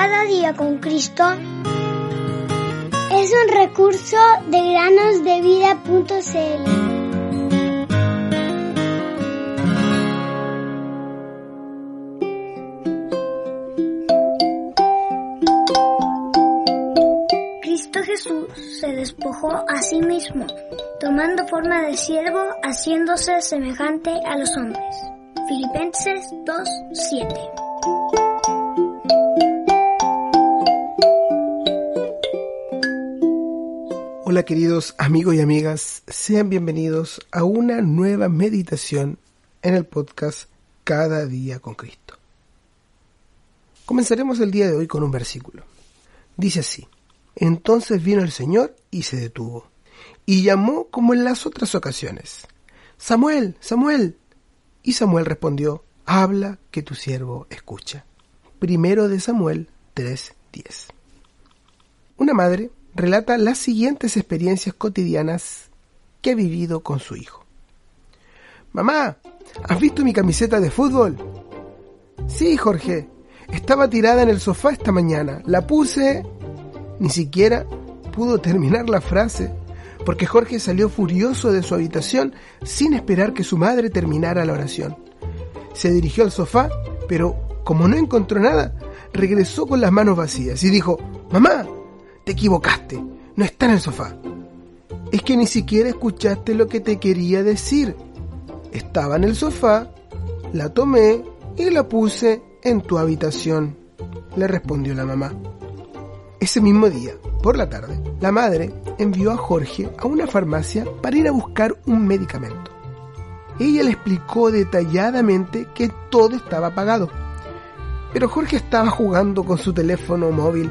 Cada día con Cristo es un recurso de granosdevida.cl. Cristo Jesús se despojó a sí mismo, tomando forma de siervo, haciéndose semejante a los hombres. Filipenses 2:7 Queridos amigos y amigas, sean bienvenidos a una nueva meditación en el podcast Cada día con Cristo. Comenzaremos el día de hoy con un versículo. Dice así, entonces vino el Señor y se detuvo, y llamó como en las otras ocasiones, Samuel, Samuel. Y Samuel respondió, habla que tu siervo escucha. Primero de Samuel 3:10. Una madre relata las siguientes experiencias cotidianas que ha vivido con su hijo. Mamá, ¿has visto mi camiseta de fútbol? Sí, Jorge. Estaba tirada en el sofá esta mañana. La puse... Ni siquiera pudo terminar la frase, porque Jorge salió furioso de su habitación sin esperar que su madre terminara la oración. Se dirigió al sofá, pero como no encontró nada, regresó con las manos vacías y dijo, Mamá, te equivocaste. No está en el sofá. Es que ni siquiera escuchaste lo que te quería decir. Estaba en el sofá, la tomé y la puse en tu habitación, le respondió la mamá. Ese mismo día, por la tarde, la madre envió a Jorge a una farmacia para ir a buscar un medicamento. Ella le explicó detalladamente que todo estaba pagado. Pero Jorge estaba jugando con su teléfono móvil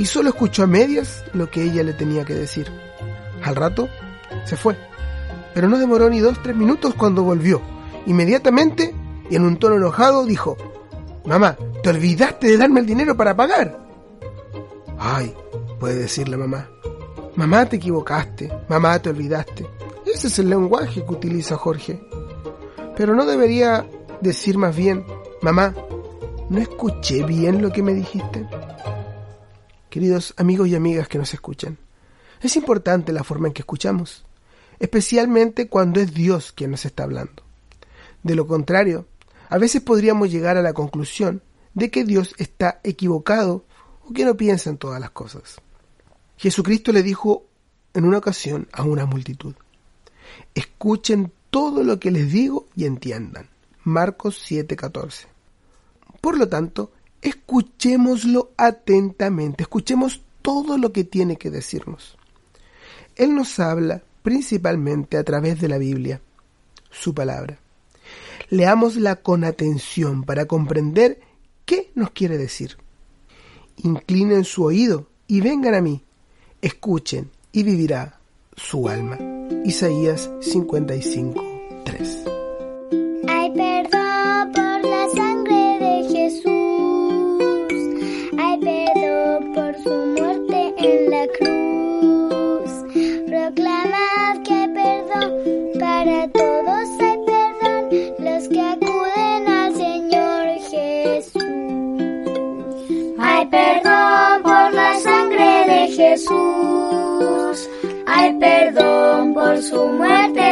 y solo escuchó a medias lo que ella le tenía que decir. Al rato se fue, pero no demoró ni dos, tres minutos cuando volvió. Inmediatamente, y en un tono enojado, dijo, Mamá, te olvidaste de darme el dinero para pagar. Ay, puede decirle mamá. Mamá, te equivocaste. Mamá, te olvidaste. Ese es el lenguaje que utiliza Jorge. Pero no debería decir más bien, mamá, ¿no escuché bien lo que me dijiste? Queridos amigos y amigas que nos escuchan. Es importante la forma en que escuchamos, especialmente cuando es Dios quien nos está hablando. De lo contrario, a veces podríamos llegar a la conclusión de que Dios está equivocado o que no piensa en todas las cosas. Jesucristo le dijo en una ocasión a una multitud, escuchen todo lo que les digo y entiendan. Marcos 7:14. Por lo tanto, escuchémoslo atentamente, escuchemos todo lo que tiene que decirnos. Él nos habla principalmente a través de la Biblia, su palabra. Leámosla con atención para comprender qué nos quiere decir. Inclinen su oído y vengan a mí, escuchen y vivirá su alma. Isaías 55, 3. Perdón por la sangre de Jesús. Hay perdón por su muerte